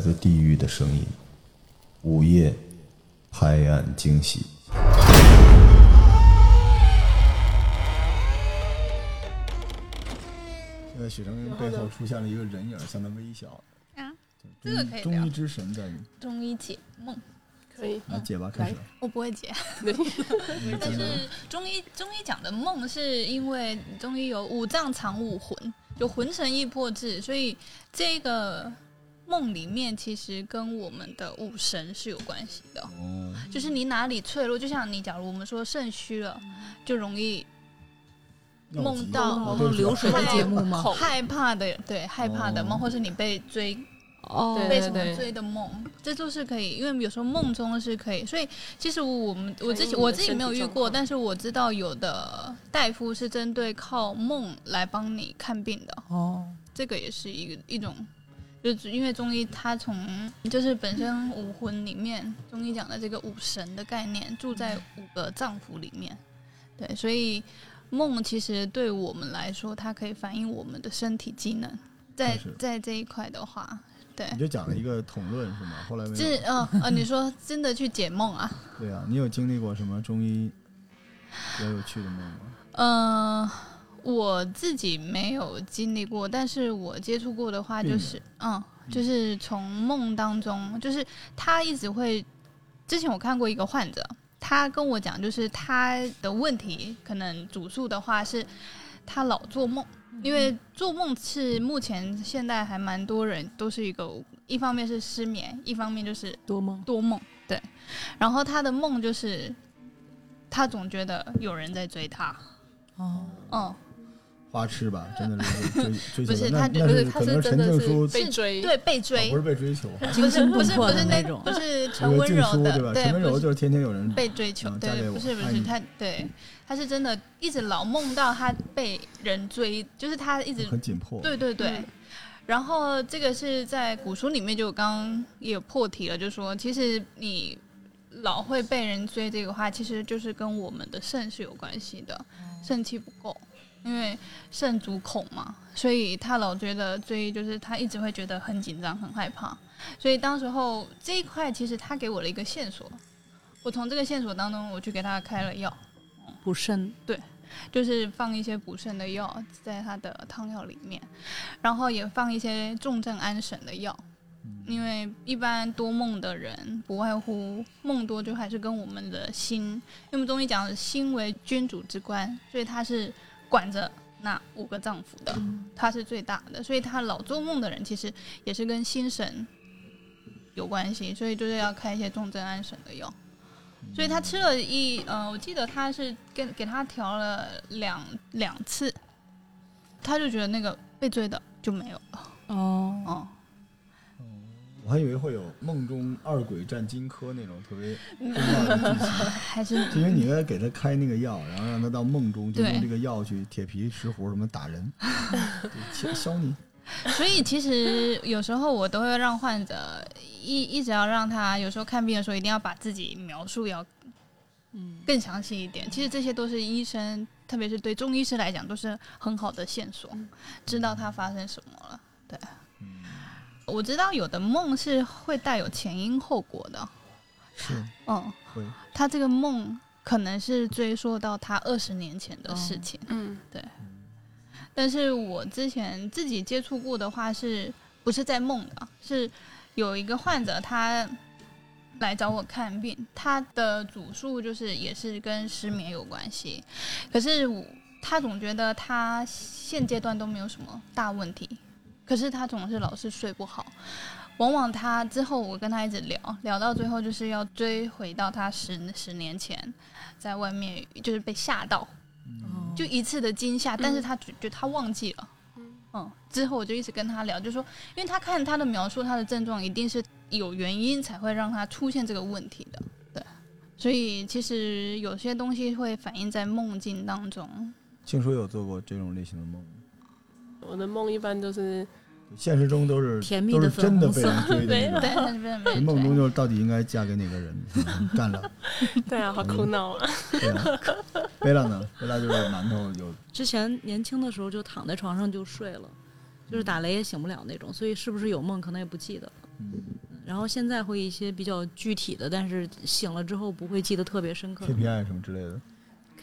自地狱的声音，午夜拍案惊喜。现在许成背后出现了一个人影，向他微笑。啊，这个可以聊。中医之神在中医解梦，可以，来解吧，开始。我不会解，但是中医中医讲的梦，是因为中医有五脏藏五魂，就魂神易魄志，所以这个梦里面其实跟我们的五神是有关系的。哦，就是你哪里脆弱，就像你，假如我们说肾虚了，就容易梦到流水的害节目吗？害怕的，对害怕的梦，哦。或是你被追被什么追的梦，这都是可以，因为有时候梦中是可以，所以其实我们我自己反映你的我自己没有遇过，但是我知道有的大夫是针对靠梦来帮你看病的，哦，这个也是一个一种，就是因为中医它从就是本身五魂里面，中医讲的这个五神的概念住在五个脏腑里面，对，所以梦其实对我们来说，它可以反映我们的身体机能，在在这一块的话，对你。就讲了一个统论是吗？后来没这有。呃呃，你说真的去解梦啊？对啊，你有经历过什么中医比较有趣的梦吗？呃，我自己没有经历过，但是我接触过的话，就是嗯，就是从梦当中，就是他一直会，之前我看过一个患者，他跟我讲，就是他的问题可能主诉的话是，他老做梦。因为做梦是目前现在还蛮多人都是一个，一方面是失眠，一方面就是多梦。多梦，对。然后他的梦就是，他总觉得有人在追他，哦，嗯，花痴吧，真的是追追不求的。那是他就不是他是真的是被追，对，被追哦不，是被追求，惊心动魄不是 不是 的那种不是陈温柔的对吧？陈温柔就是天天有人被追求，对，不是不是，他对他是真的一直老梦到他被人追，就是他一直很紧迫。对对对。嗯然后这个是在古书里面就刚刚也有破题了，就说其实你老会被人追这个话，其实就是跟我们的肾是有关系的，肾气不够，因为肾主恐嘛，所以他老觉得追就是他一直会觉得很紧张、很害怕，所以当时候这一块其实他给我了一个线索，我从这个线索当中我去给他开了药，补肾。对。就是放一些补肾的药在他的汤药里面，然后也放一些重症安神的药。因为一般多梦的人，不外乎梦多就还是跟我们的心，因为我们中医讲的心为君主之官，所以他是管着那五个脏腑的，他是最大的，所以他老做梦的人其实也是跟心神有关系，所以就是要开一些重症安神的药。所以他吃了一呃，我记得他是给给他调了两两次，他就觉得那个被追的就没有了。哦，哦，我还以为会有梦中二鬼战荆轲那种特别重要的剧情，还是因为你应该给他开那个药，然后让他到梦中就用这个药去铁皮石斛什么打人，对削削你。所以其实有时候我都会让患者一一直要让他有时候看病的时候一定要把自己描述要嗯，更详细一点。其实这些都是医生，特别是对中医师来讲，都是很好的线索，知道他发生什么了。对，我知道有的梦是会带有前因后果的。是。嗯，会。他这个梦可能是追溯到他二十年前的事情。嗯，对。但是我之前自己接触过的话是，不是在梦的？是有一个患者他来找我看病，他的主诉就是也是跟失眠有关系，可是我他总觉得他现阶段都没有什么大问题，可是他总是老是睡不好。往往他之后，我跟他一直聊聊到最后，就是要追回到他十十年前在外面就是被吓到，哦就一次的惊吓，但是他觉觉得他忘记了。嗯，之后我就一直跟他聊，就说，因为他看他的描述，他的症状一定是有原因才会让他出现这个问题的，对。所以其实有些东西会反映在梦境当中。听说有做过这种类型的梦？我的梦一般都是现实中都是甜蜜的都是真的被粉红人追的那对，梦中就是到底应该嫁给哪个人？嗯干了，对啊，好苦恼啊。对啊。贝拉呢？贝拉就是馒头有之前年轻的时候就躺在床上就睡了，就是打雷也醒不了那种，所以是不是有梦可能也不记得了。嗯然后现在会一些比较具体的，但是醒了之后不会记得特别深刻。KPI 什么之类的，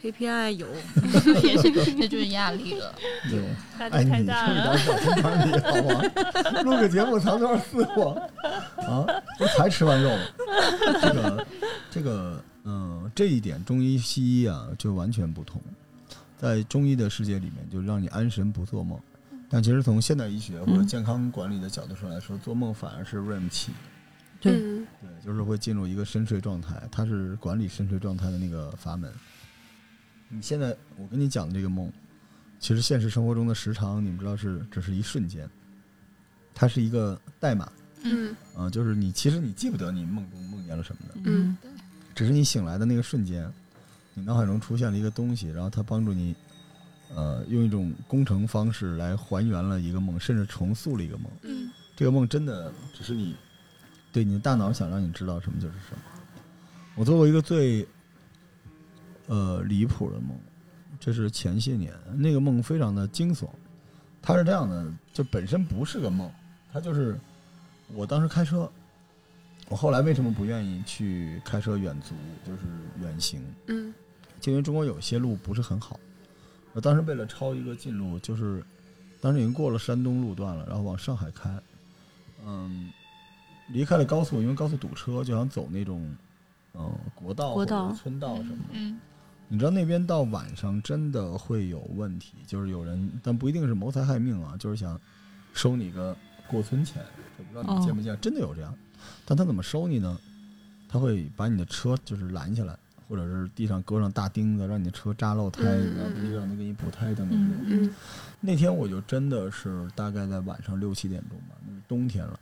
KPI 有，也是，这就是压力了。对。哎，压力太你大了。这点小心管理好吗？录个节目藏多少私货啊？不是才吃完肉？这个，这个，嗯，这一点中医西医啊就完全不同。在中医的世界里面，就让你安神不做梦。但其实从现代医学或者嗯健康管理的角度上来说，做梦反而是 REM 期，对嗯对，就是会进入一个深睡状态，它是管理深睡状态的那个阀门。你现在我跟你讲的这个梦，其实现实生活中的时长，你们知道是只是一瞬间，它是一个代码。嗯。啊、就是你其实你记不得你梦中梦见了什么的，嗯。只是你醒来的那个瞬间，你脑海中出现了一个东西，然后它帮助你，呃，用一种工程方式来还原了一个梦，甚至重塑了一个梦。嗯。这个梦真的只是你对你的大脑想让你知道什么就是什么。我做过一个最呃离谱的梦，这是前些年那个梦非常的惊悚。它是这样的，就本身不是个梦，它就是我当时开车，我后来为什么不愿意去开车远足，就是远行，嗯就因为中国有些路不是很好。我当时为了抄一个近路，就是当时已经过了山东路段了，然后往上海开，嗯，离开了高速，因为高速堵车，就想走那种嗯国道或者国道村道什么的。嗯你知道那边到晚上真的会有问题，就是有人，但不一定是谋财害命啊，就是想收你个过村钱。我不知道你见没见，真的有这样。但他怎么收你呢？他会把你的车就是拦下来，或者是地上搁上大钉子，让你的车扎漏胎，嗯。然后地上能给你补胎等等。嗯。嗯。那天我就真的是大概在晚上六七点钟吧，那是冬天了，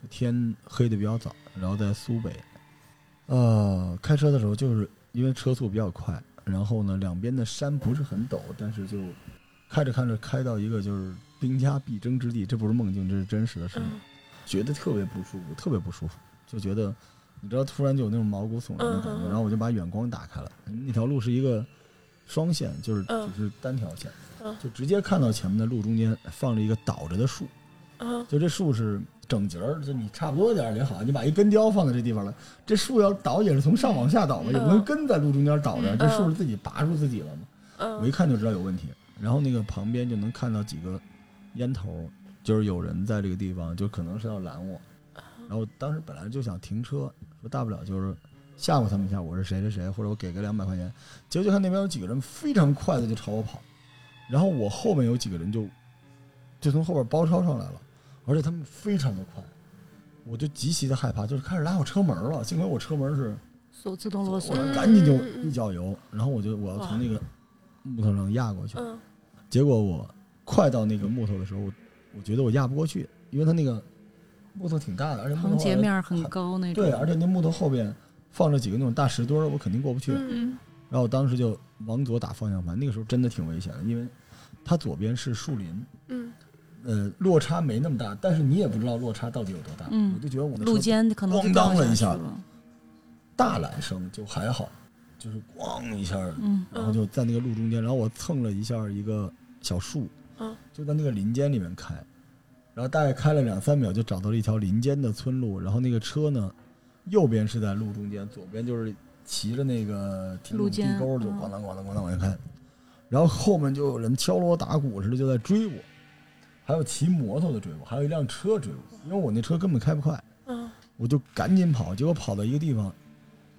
就天黑的比较早，然后在苏北，呃，开车的时候就是因为车速比较快，然后呢两边的山不是很陡，但是就开着开着开到一个就是兵家必争之地，这不是梦境，这是真实的事情，嗯。觉得特别不舒服，特别不舒服，就觉得你知道突然就有那种毛骨悚然的感觉，然后我就把远光打开了，那条路是一个双线，就是嗯。只是单条线。嗯。就直接看到前面的路中间放着一个倒着的树，啊就这树是整节儿，就你差不多点儿也好，你把一根雕放在这地方了，这树要倒也是从上往下倒嘛，也不能根在路中间倒着，嗯这树是自己拔出自己了嘛。我一嗯看就知道有问题，然后那个旁边就能看到几个烟头，就是有人在这个地方，就可能是要拦我。然后当时本来就想停车，说大不了就是吓唬他们一下，我是谁谁谁，或者我给个两百块钱。结果就看那边有几个人非常快的就朝我跑，然后我后面有几个人就就从后边包抄上来了，而且他们非常的快，我就极其的害怕，就是开始拉我车门了。幸亏我车门是手自动落锁我嗯赶紧就一脚油，然后我就我要从那个木头上压过去。嗯结果我快到那个木头的时候，我我觉得我压不过去，因为它那个木头挺大的，而且横截面很高那种。对，而且那木头后边放着几个那种大石墩儿，我肯定过不去。然后我当时就往左打方向盘，那个时候真的挺危险的，因为它左边是树林，嗯呃，落差没那么大，但是你也不知道落差到底有多大。嗯我就觉得我的路车肩可能就咣当了一下。大缆声就还好，就是咣一下，嗯然后就在那个路中间，然后我蹭了一下一个小树，嗯就在那个林间里面开，然后大概开了两三秒就找到了一条林间的村路，然后那个车呢，右边是在路中间，左边就是骑着那个路肩沟就嗯咣当咣当咣当往前开，然后后面就有人敲锣打鼓似的就在追我，还有骑摩托的追我，还有一辆车追我，因为我那车根本开不快。嗯我就赶紧跑，结果跑到一个地方，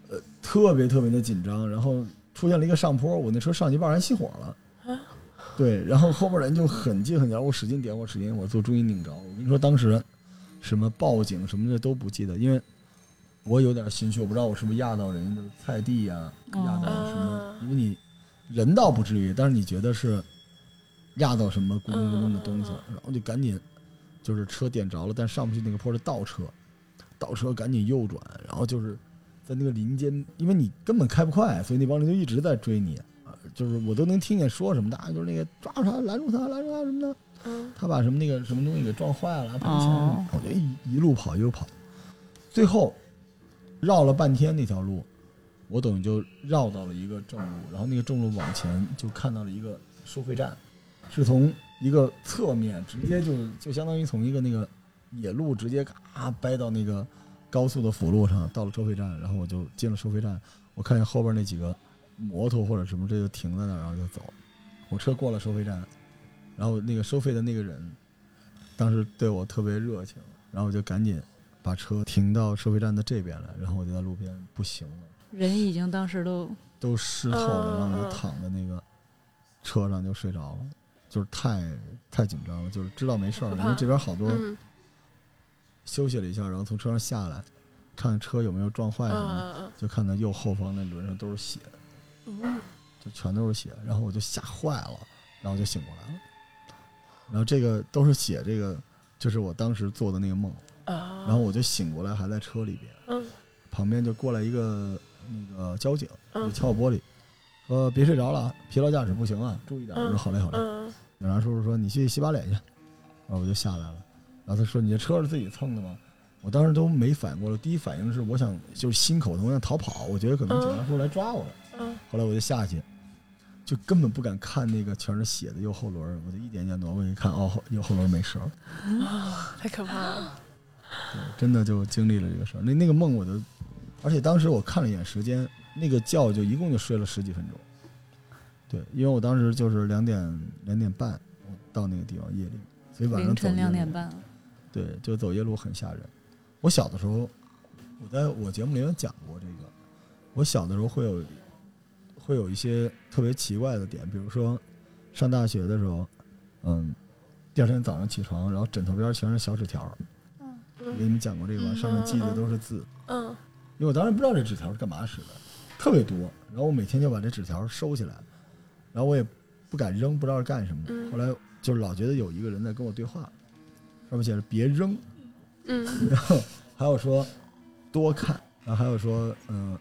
呃，特别特别的紧张，然后出现了一个上坡，我那车上一半还熄火了，啊对，然后后边人就很近很近，我使劲点火，使劲点火，最后终于拧着。我跟你说，当时什么报警什么的都不记得，因为我有点心虚，我不知道我是不是压到人家的菜地呀、哦压到什么啊，因为你人倒不至于，但是你觉得是压到什么咕咚咕咚的东西嗯，然后就赶紧就是车点着了，但上不去那个坡是倒车，倒车赶紧右转，然后就是在那个林间，因为你根本开不快，所以那帮人就一直在追你啊，就是我都能听见说什么的，啊就是那个抓住他，拦住他，拦住他什么的，嗯他把什么那个什么东西给撞坏了，赔钱我就一一路跑一路跑，最后绕了半天那条路，我等于就绕到了一个正路，然后那个正路往前就看到了一个收费站，是从一个侧面，直接就就相当于从一个那个野路直接咔掰到那个高速的辅路上，到了收费站，然后我就进了收费站，我看见后边那几个摩托或者什么，这就停在那儿，然后就走。我车过了收费站，然后那个收费的那个人，当时对我特别热情，然后我就赶紧把车停到收费站的这边来，然后我就在路边不行了。人已经当时都都湿透了，然后就躺在那个车上就睡着了，就是太太紧张了，就是知道没事儿，因为这边好多嗯。休息了一下，然后从车上下来，看车有没有撞坏嗯什么就看到右后方那轮上都是血，嗯。就全都是血，然后我就吓坏了，然后就醒过来了，然后这个都是血，这个就是我当时做的那个梦，啊，然后我就醒过来还在车里边，嗯。旁边就过来一个那个交警，就嗯敲我玻璃，说别睡着了啊，疲劳驾驶不行啊，注意点。我说好嘞好嘞。嗯警察叔叔说你去洗把脸去，然后我就下来了。然后他说你这车是自己蹭的吗？我当时都没反应过来，第一反应是我想就是心口疼，我想逃跑，我觉得可能警察叔叔来抓我了。嗯后来我就下去，就根本不敢看那个全是血的右后轮，我就一点点挪过去看，哦，右后轮没事儿。啊，太可怕了，对，真的就经历了这个事儿。那那个梦我就，而且当时我看了一眼时间，那个觉就一共就睡了十几分钟。对，因为我当时就是两点两点半我到那个地方夜里，所以晚上凌晨走夜路两点半，对，就走夜路很吓人。我小的时候，我在我节目里有讲过这个。我小的时候会有会有一些特别奇怪的点，比如说上大学的时候，嗯，第二天早上起床，然后枕头边全是小纸条嗯。我给你们讲过这个吧，嗯上面记的都是字。嗯因为我当时不知道这纸条是干嘛使的，特别多。然后我每天就把这纸条收起来，然后我也不敢扔，不知道是干什么后来就是老觉得有一个人在跟我对话，上面写着“别扔”，嗯。然后还有说多看，然后还有说嗯、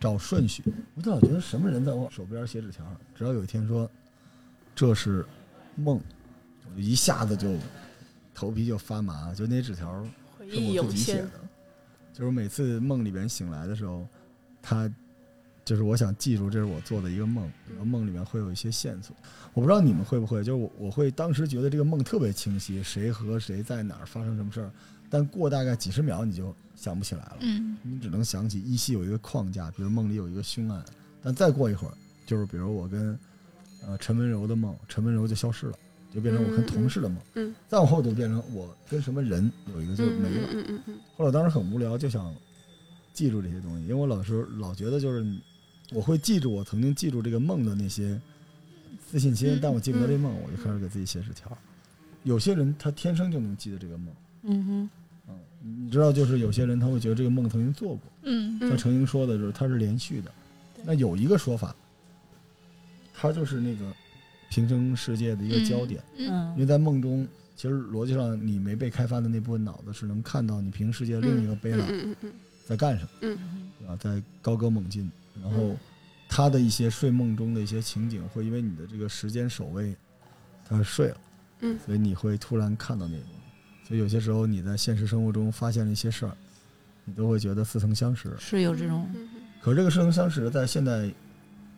找顺序。我就老觉得什么人在我手边写纸条，直到有一天说这是梦，我就一下子就头皮就发麻，就那纸条是我自己写的，，就是每次梦里边醒来的时候，他就是我想记住这是我做的一个梦，然后梦里面会有一些线索。我不知道你们会不会，就是我我会当时觉得这个梦特别清晰，谁和谁在哪儿发生什么事儿，但过大概几十秒你就想不起来了，嗯你只能想起依稀有一个框架，比如梦里有一个凶案，但再过一会儿，就是比如我跟呃陈温柔的梦，陈温柔就消失了。就变成我跟同事的梦，嗯再往后就变成我跟什么人有一个就嗯没了。嗯嗯嗯后来我当时很无聊，就想记住这些东西，因为我老是老觉得就是你我会记住我曾经记住这个梦的那些自信心，嗯但我记不得这梦，我就开始给自己写纸条。有些人他天生就能记得这个梦，嗯哼，嗯，你知道，就是有些人他会觉得这个梦曾经做过，嗯像程英说的就是它是连续的。那有一个说法，它就是那个平行世界的一个焦点。嗯因为在梦中，其实逻辑上你没被开发的那部分脑子是能看到你平行世界另一个贝拉在干什么，嗯。对吧？在高歌猛进，然后他的一些睡梦中的一些情景，会因为你的这个时间守卫，他睡了，嗯所以你会突然看到那个。所以有些时候你在现实生活中发现了一些事儿，你都会觉得似曾相识。是有这种，嗯可这个似曾相识，在现代，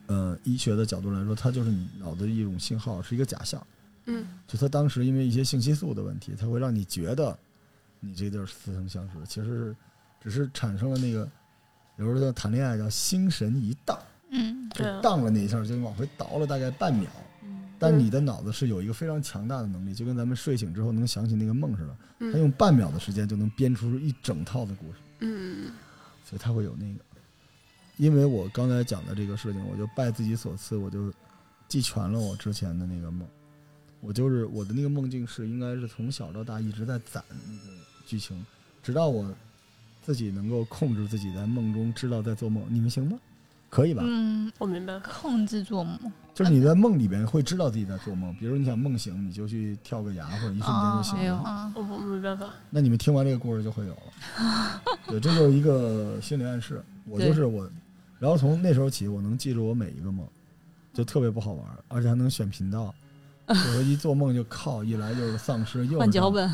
呃，医学的角度来说，它就是你脑子的一种信号，是一个假象。嗯就他当时因为一些信息素的问题，它会让你觉得你这地儿似曾相识，其实是只是产生了那个，有时候叫谈恋爱叫心神一荡，嗯就荡了那一下，就往回倒了大概半秒。但你的脑子是有一个非常强大的能力，就跟咱们睡醒之后能想起那个梦似的，他用半秒的时间就能编出一整套的故事。嗯所以他会有那个。因为我刚才讲的这个事情，我就拜自己所赐，我就记全了我之前的那个梦。我就是我的那个梦境是，应该是从小到大一直在攒那个剧情，直到我自己能够控制自己在梦中知道在做梦。你们行吗？可以吧？嗯，我明白了，控制做梦，就是你在梦里边会知道自己在做梦，比如你想梦醒，你就去跳个崖，或者一瞬间就醒没有了。啊，我我没办法，那你们听完这个故事就会有了。对，这就是一个心理暗示。我就是我，然后从那时候起，我能记住我每一个梦，就特别不好玩，而且还能选频道。有时候一做梦就靠，一来就是丧尸，又是换脚，本，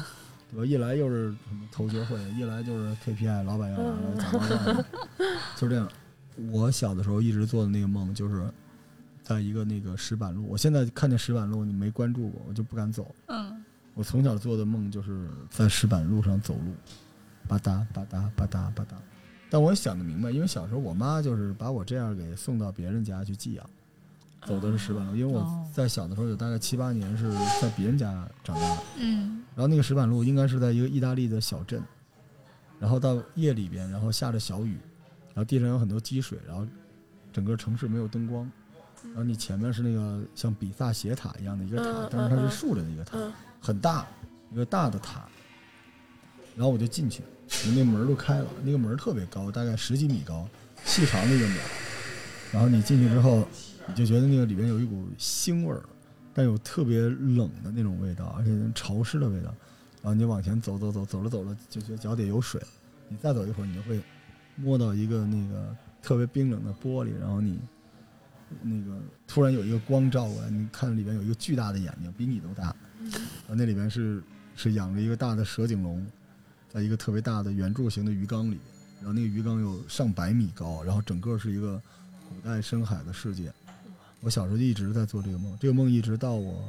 对吧？一来又是什么同学会，一来就是 KPI，老板要来了，怎么样？就这样。我小的时候一直做的那个梦就是在一个那个石板路，我现在看见石板路你没关注过，我就不敢走。嗯我从小做的梦就是在石板路上走路，吧嗒吧嗒吧嗒吧嗒。但我也想得明白，因为小时候我妈就是把我这样给送到别人家去寄养，走的是石板路。因为我哦在小的时候有大概七八年是在别人家长大的，嗯然后那个石板路应该是在一个意大利的小镇，然后到夜里边，然后下着小雨，然后地上有很多积水，然后整个城市没有灯光，然后你前面是那个像比萨斜塔一样的一个塔嗯，但是它是竖着的一个塔，嗯很大，一个大的塔。然后我就进去，那门都开了，那个门特别高，大概十几米高，细长的一个门儿。然后你进去之后，你就觉得那个里边有一股腥味儿，但有特别冷的那种味道，而且潮湿的味道。然后你往前走走走，走着走着就觉得脚底有水，你再走一会儿，你就会摸到一个那个特别冰冷的玻璃，然后你那个突然有一个光照过来，你看里边有一个巨大的眼睛，比你都大，然后那里边是是养着一个大的蛇颈龙，在一个特别大的圆柱形的鱼缸里，然后那个鱼缸有上百米高，然后整个是一个古代深海的世界。我小时候一直在做这个梦，这个梦一直到我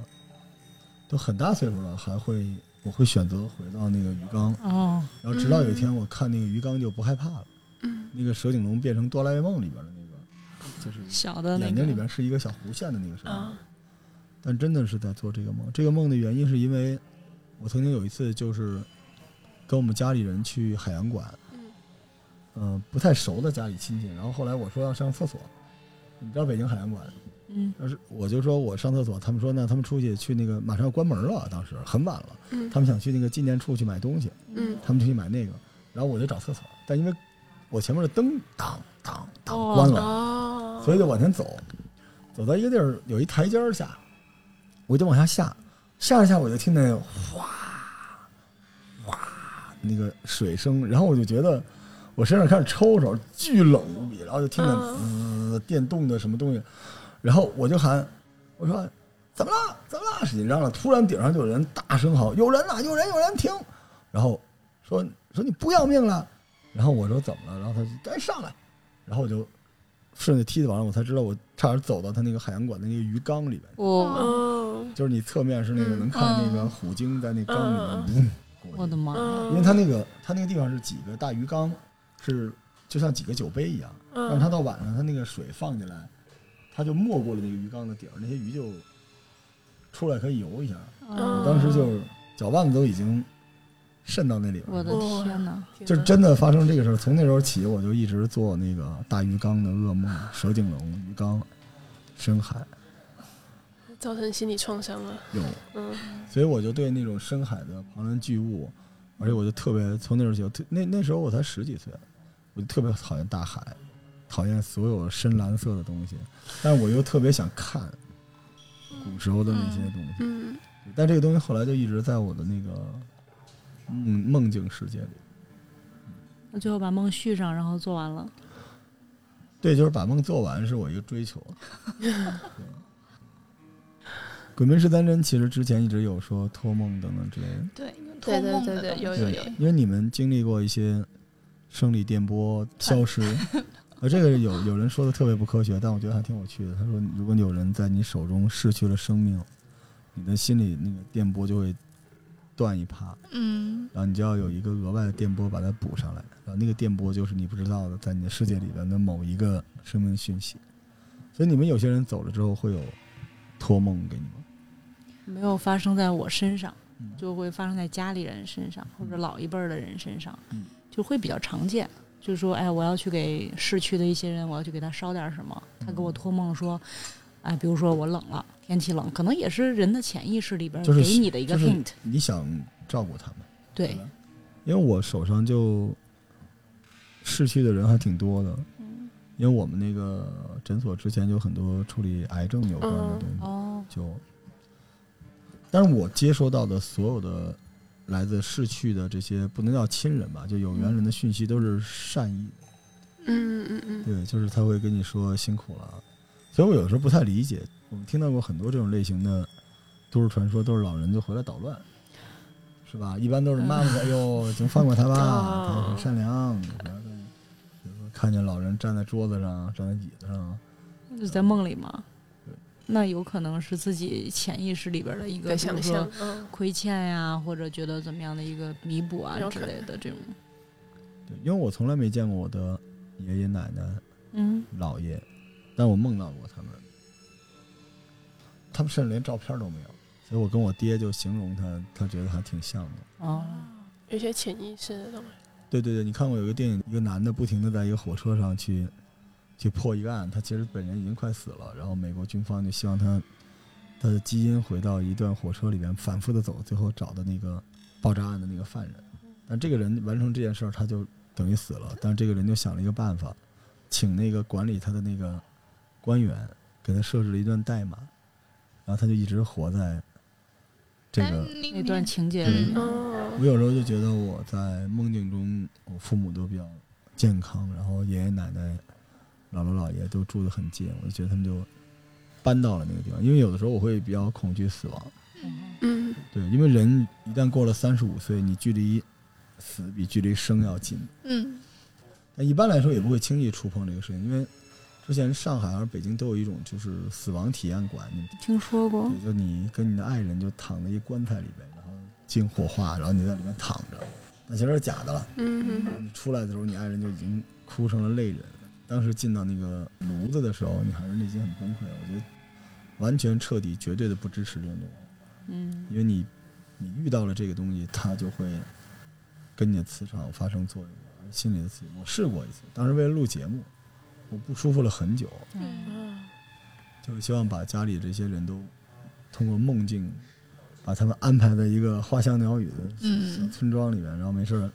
都很大岁数了，还会我会选择回到那个鱼缸，哦，然后直到有一天我看那个鱼缸就不害怕了，嗯那个蛇颈龙变成哆啦 A 梦里边的那个，就是小的眼睛里边是一个小弧线的那个蛇但真的是在做这个梦。这个梦的原因是因为我曾经有一次就是跟我们家里人去海洋馆，嗯嗯、不太熟的家里亲戚，然后后来我说要上厕所，你知道北京海洋馆，嗯。但是我就说我上厕所，他们说那他们出去去那个马上要关门了，当时很晚了，嗯。他们想去那个纪念处去买东西，嗯。他们就去买那个，然后我就找厕所，但因为我前面的灯当当当哦关了，哦，所以就往前走，走到一个地儿有一台阶下，我就往下下，下着下我就听那哗哗那个水声，然后我就觉得我身上开始抽抽，巨冷无比，然后就听见滋电动的什么东西，然后我就喊，我说怎么了？怎么了？使劲嚷嚷，突然顶上就有人大声嚎：“有人呐！有人！有人！停！”然后说说你不要命了？然后我说怎么了？然后他就赶紧上来，然后我就顺着梯子往上，我才知道我差点走到他那个海洋馆的那个鱼缸里边，我哦，就是你侧面是那个嗯能看那个虎鲸在那缸里面，我的妈因为它那个它那个地方是几个大鱼缸，是就像几个酒杯一样，但是它到晚上它那个水放进来，它就没过了那个鱼缸的底儿，那些鱼就出来可以游一下。嗯我当时就是脚腕子都已经渗到那里边我。的天哪！就是真的发生这个事儿，从那时候起，我就一直做那个大鱼缸的噩梦，蛇颈龙、鱼缸、深海造成心理创伤了。有，嗯所以我就对那种深海的庞然巨物，而且我就特别从那时候起，那那时候我才十几岁，我就特别讨厌大海，讨厌所有深蓝色的东西，但是我又特别想看古时候的那些东西，嗯但这个东西后来就一直在我的那个梦梦境世界里。那最后把梦续上，然后做完了。对，就是把梦做完是我一个追求。鬼门十三针其实之前一直有说托梦等等之类的，对，托对对对梦的东西有有有因为你们经历过一些生理电波消失，呃，这个有有人说的特别不科学，但我觉得还挺有趣的。他说，如果有人在你手中失去了生命，你的心里那个电波就会断一趴，嗯。然后你就要有一个额外的电波把它补上来，然后那个电波就是你不知道的，在你的世界里边的某一个生命讯息。所以你们有些人走了之后会有托梦给你吗？没有发生在我身上嗯，就会发生在家里人身上或者老一辈儿的人身上嗯，就会比较常见。就是说，哎，我要去给逝去的一些人，我要去给他烧点什么。他给我托梦说，哎，比如说我冷了，天气冷，可能也是人的潜意识里边给你的一个 hint。你想照顾他们，对，因为我手上就逝去的人还挺多的，嗯因为我们那个诊所之前就很多处理癌症有关的东西，哦，就，但是我接收到的所有的来自逝去的这些不能叫亲人吧，就有缘人的讯息都是善意的，嗯嗯嗯对，就是他会跟你说辛苦了，所以我有时候不太理解，我们听到过很多这种类型的都市传说，都是老人就回来捣乱。是吧？一般都是妈妈说：“哎呦，请放过他吧，哦他很善良。”不要再比如说看见老人站在桌子上，站在椅子上，就是在梦里嘛。对，那有可能是自己潜意识里边的一个，比如说想象，嗯，亏欠呀，或者觉得怎么样的一个弥补啊之类的这种。对，因为我从来没见过我的爷爷奶奶、嗯，姥爷，但我梦到过他们，他们甚至连照片都没有，所以我跟我爹就形容他，他觉得还挺像的。哦，有些潜意识的东西，对对对，你看过有一个电影，一个男的不停的在一个火车上去去破一个案，他其实本人已经快死了，然后美国军方就希望他他的基因回到一段火车里面反复的走，最后找的那个爆炸案的那个犯人。但这个人完成这件事儿，他就等于死了。但是这个人就想了一个办法，请那个管理他的那个官员给他设置了一段代码，然后他就一直活在这个那段情节里面，哦我，有时候就觉得我在梦境中，我父母都比较健康，然后爷爷奶奶、姥姥姥爷都住得很近，我就觉得他们就搬到了那个地方。因为有的时候我会比较恐惧死亡，嗯，对，因为人一旦过了三十五岁，你距离死比距离生要近。嗯但一般来说也不会轻易触碰这个事情，因为之前上海还是北京都有一种就是死亡体验馆，你听说过。对，就你跟你的爱人就躺在一棺材里边，然后进火化，然后你在里面躺着，那其实是假的了。嗯嗯你出来的时候，你爱人就已经哭成了泪人。当时进到那个炉子的时候，你还是内心很崩溃。我觉得完全彻底、绝对的不支持这种东西，嗯因为你你遇到了这个东西，它就会跟你的磁场发生作用，心理的刺激。我试过一次，当时为了录节目，我不舒服了很久，嗯嗯，就是希望把家里这些人都通过梦境，把他们安排在一个花香鸟语的小嗯村庄里面，然后没事儿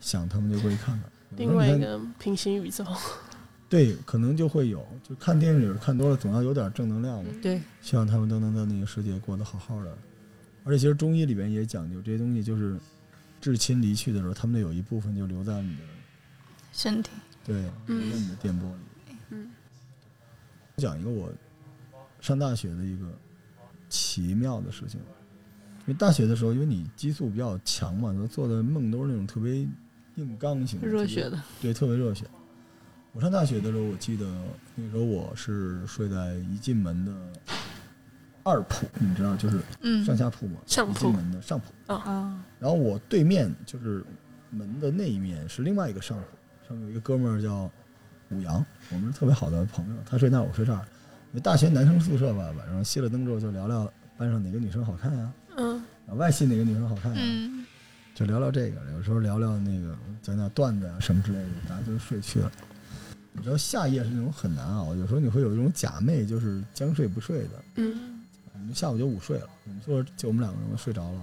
想他们就过去看看。另外一个平行宇宙，对，可能就会有，就看电影看多了，总要有点正能量嘛。对，希望他们都能在那个世界过得好好的。而且其实中医里边也讲究这些东西，就是至亲离去的时候，他们的有一部分就留在你的身体，对，留嗯在你的电波里。嗯讲一个我上大学的一个奇妙的事情。因为大学的时候，因为你激素比较强嘛，做的梦都是那种特别硬刚型的、热血的。对，特别热血。我上大学的时候，我记得那时候我是睡在一进门的二铺，你知道，就是嗯上下铺嘛，上铺一进门的上铺。啊，然后我对面就是门的那一面是另外一个上铺，上面有一个哥们儿叫武阳，我们是特别好的朋友，他睡那儿，我睡这儿。因为大学男生宿舍吧，晚上熄了灯之后就聊聊班上哪个女生好看呀、嗯啊，外系哪个女生好看呀、嗯就聊聊这个，有时候聊聊那个讲讲段子啊什么之类的，大家就睡去了。你知道夏夜是那种很难熬，有时候你会有一种假寐，就是将睡不睡的。嗯我们下午就午睡了，我们宿舍就我们两个人睡着了。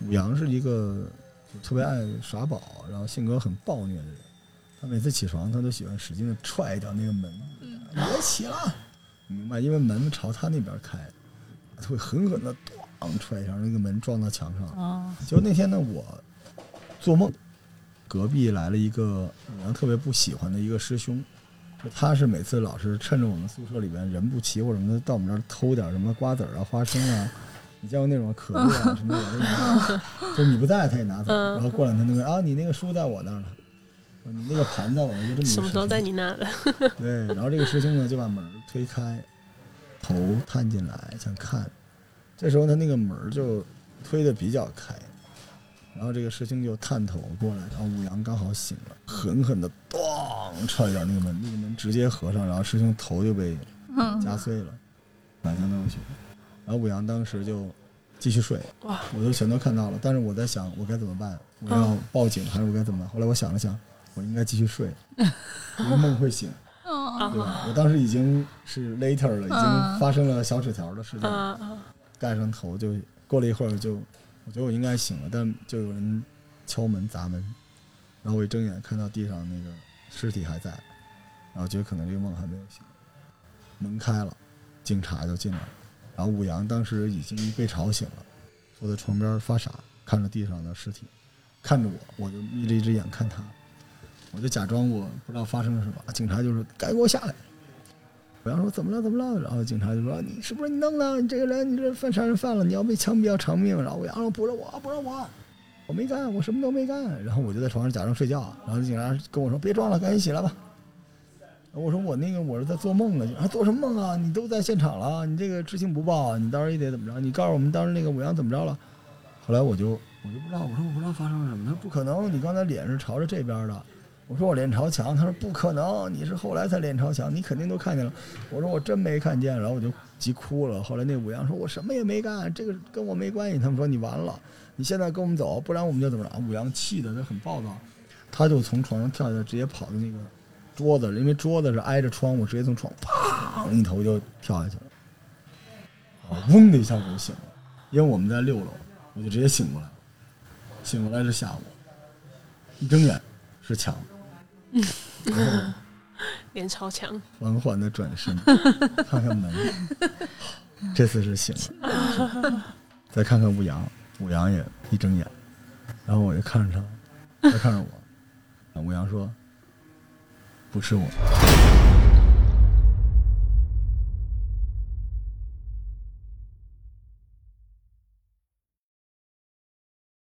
武阳是一个就特别爱耍宝，然后性格很暴虐的人。他每次起床，他都喜欢使劲的踹一脚那个门，嗯别起了，明白？因为门朝他那边开，他会狠狠的咣踹一下，那个门撞到墙上。啊，就那天呢，我做梦，隔壁来了一个武阳特别不喜欢的一个师兄，就他是每次老是趁着我们宿舍里边人不齐或者什么的，到我们这儿偷点什么瓜子儿啊、花生啊，你见过那种可乐啊什么的，我都拿，就你不在他也拿走，嗯然后过两天那个啊，你那个书在我那儿了。你那个盘在我那儿，就什么时候在你那了？对，然后这个师兄呢就把门推开，头探进来想看，这时候他那个门就推的比较开，然后这个师兄就探头过来，然后武阳刚好醒了，狠狠的咚踹一脚那个门，那个门直接合上，然后师兄头就被嗯夹碎了，满腔都是血。然后武阳当时就继续睡，我都全都看到了，但是我在想我该怎么办，我要报警还是我该怎么办？后来我想了想，我应该继续睡，因为梦会醒。嗯对吧？我当时已经是 later 了，已经嗯发生了小纸条的事情，盖上头就过了一会儿就，我觉得我应该醒了，但就有人敲门砸门，然后我一睁眼看到地上那个尸体还在，然后觉得可能这个梦还没有醒，门开了，警察就进来了，然后武阳当时已经被吵醒了，坐在床边发傻，看着地上的尸体，看着我，我就眯着一只眼看他。我就假装我不知道发生了什么，警察就说：“赶紧给我下来。”我要说：“怎么了？怎么了？”然后警察就说：“你是不是你弄的？你这个人，你这犯杀人犯了，你要被枪毙要偿命。”然后我要说：“不是我，不是我，我没干，我什么都没干。”然后我就在床上假装睡觉，然后警察跟我说：“别装了，赶紧起来吧。”我说我那个我是在做梦呢，啊做什么梦啊？你都在现场了，你这个知情不报啊，你当时也得怎么着？你告诉我们当时那个武阳怎么着了？后来我就我就不知道，我说我不知道发生了什么。他不可能，你刚才脸是朝着这边的。我说我脸朝墙，他说不可能，你是后来才脸朝墙，你肯定都看见了。我说我真没看见，然后我就急哭了。后来那武阳说，我什么也没干，这个跟我没关系。他们说你完了，你现在跟我们走，不然我们就怎么着？武阳气的他很暴躁，他就从床上跳下来，直接跑到那个桌子，因为桌子是挨着窗户，直接从窗砰一头就跳下去了。啊，嗡的一下我就醒了，因为我们在六楼，我就直接醒过来了。醒过来是下午，一睁眼是墙。脸超强，缓缓的转身，看看门，这次是醒了，再看看武阳，武阳也一睁眼，然后我就看着他，他看着我，武阳说：“不是我。”